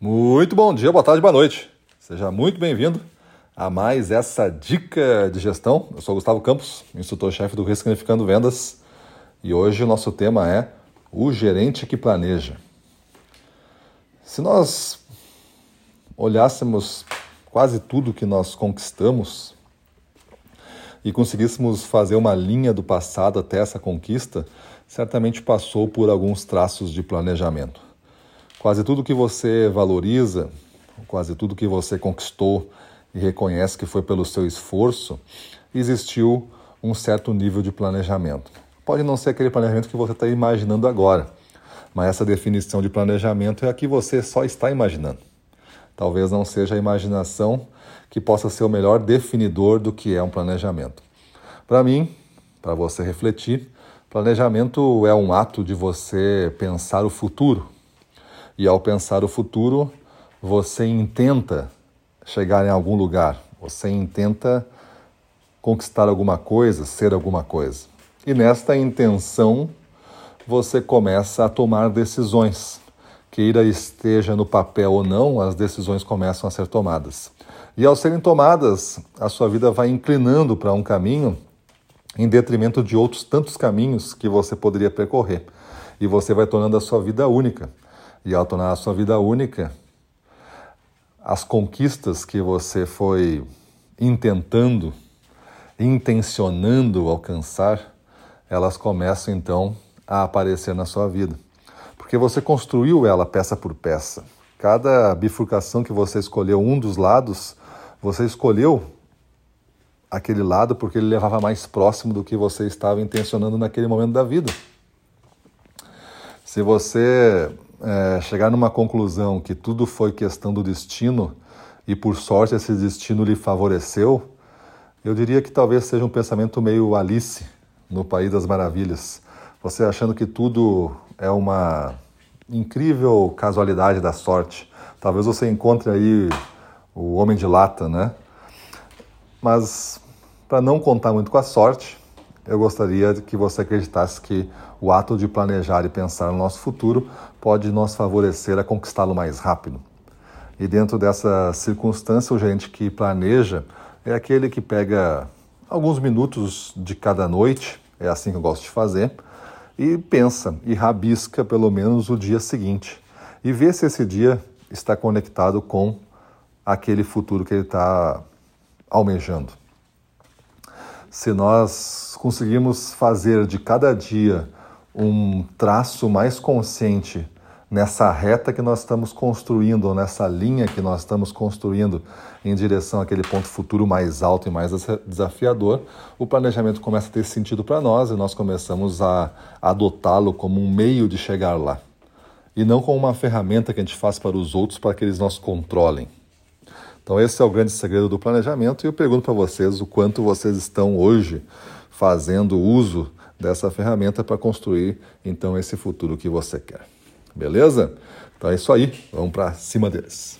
Muito bom dia, boa tarde, boa noite. Seja muito bem-vindo a mais essa dica de gestão. Eu sou Gustavo Campos, instrutor-chefe do Ressignificando Vendas, e hoje o nosso tema é o gerente que planeja. Se nós olhássemos quase tudo que nós conquistamos e conseguíssemos fazer uma linha do passado até essa conquista, certamente passou por alguns traços de planejamento. Quase tudo que você valoriza, quase tudo que você conquistou e reconhece que foi pelo seu esforço, existiu um certo nível de planejamento. Pode não ser aquele planejamento que você está imaginando agora, mas essa definição de planejamento é a que você só está imaginando. Talvez não seja a imaginação que possa ser o melhor definidor do que é um planejamento. Para mim, para você refletir, planejamento é um ato de você pensar o futuro e ao pensar o futuro, você intenta chegar em algum lugar, você intenta conquistar alguma coisa, ser alguma coisa. E nesta intenção, você começa a tomar decisões. Queira esteja no papel ou não, as decisões começam a ser tomadas. E ao serem tomadas, a sua vida vai inclinando para um caminho em detrimento de outros tantos caminhos que você poderia percorrer. E você vai tornando a sua vida única e ao tornar a sua vida única, as conquistas que você foi intentando, intencionando alcançar, elas começam então a aparecer na sua vida. Porque você construiu ela peça por peça. Cada bifurcação que você escolheu um dos lados, você escolheu aquele lado porque ele levava mais próximo do que você estava intencionando naquele momento da vida. Se você é, chegar numa conclusão que tudo foi questão do destino e por sorte esse destino lhe favoreceu, eu diria que talvez seja um pensamento meio Alice no País das Maravilhas. Você achando que tudo é uma incrível casualidade da sorte. Talvez você encontre aí o homem de lata, né? Mas para não contar muito com a sorte, eu gostaria que você acreditasse que o ato de planejar e pensar no nosso futuro pode nos favorecer a conquistá-lo mais rápido. E dentro dessa circunstância, o gerente que planeja é aquele que pega alguns minutos de cada noite, é assim que eu gosto de fazer, e pensa e rabisca pelo menos o dia seguinte e vê se esse dia está conectado com aquele futuro que ele está almejando se nós conseguirmos fazer de cada dia um traço mais consciente nessa reta que nós estamos construindo, ou nessa linha que nós estamos construindo em direção àquele ponto futuro mais alto e mais desafiador, o planejamento começa a ter sentido para nós e nós começamos a adotá-lo como um meio de chegar lá. E não como uma ferramenta que a gente faz para os outros para que eles nos controlem. Então, esse é o grande segredo do planejamento. E eu pergunto para vocês o quanto vocês estão hoje fazendo uso dessa ferramenta para construir então esse futuro que você quer. Beleza? Então é isso aí. Vamos para cima deles.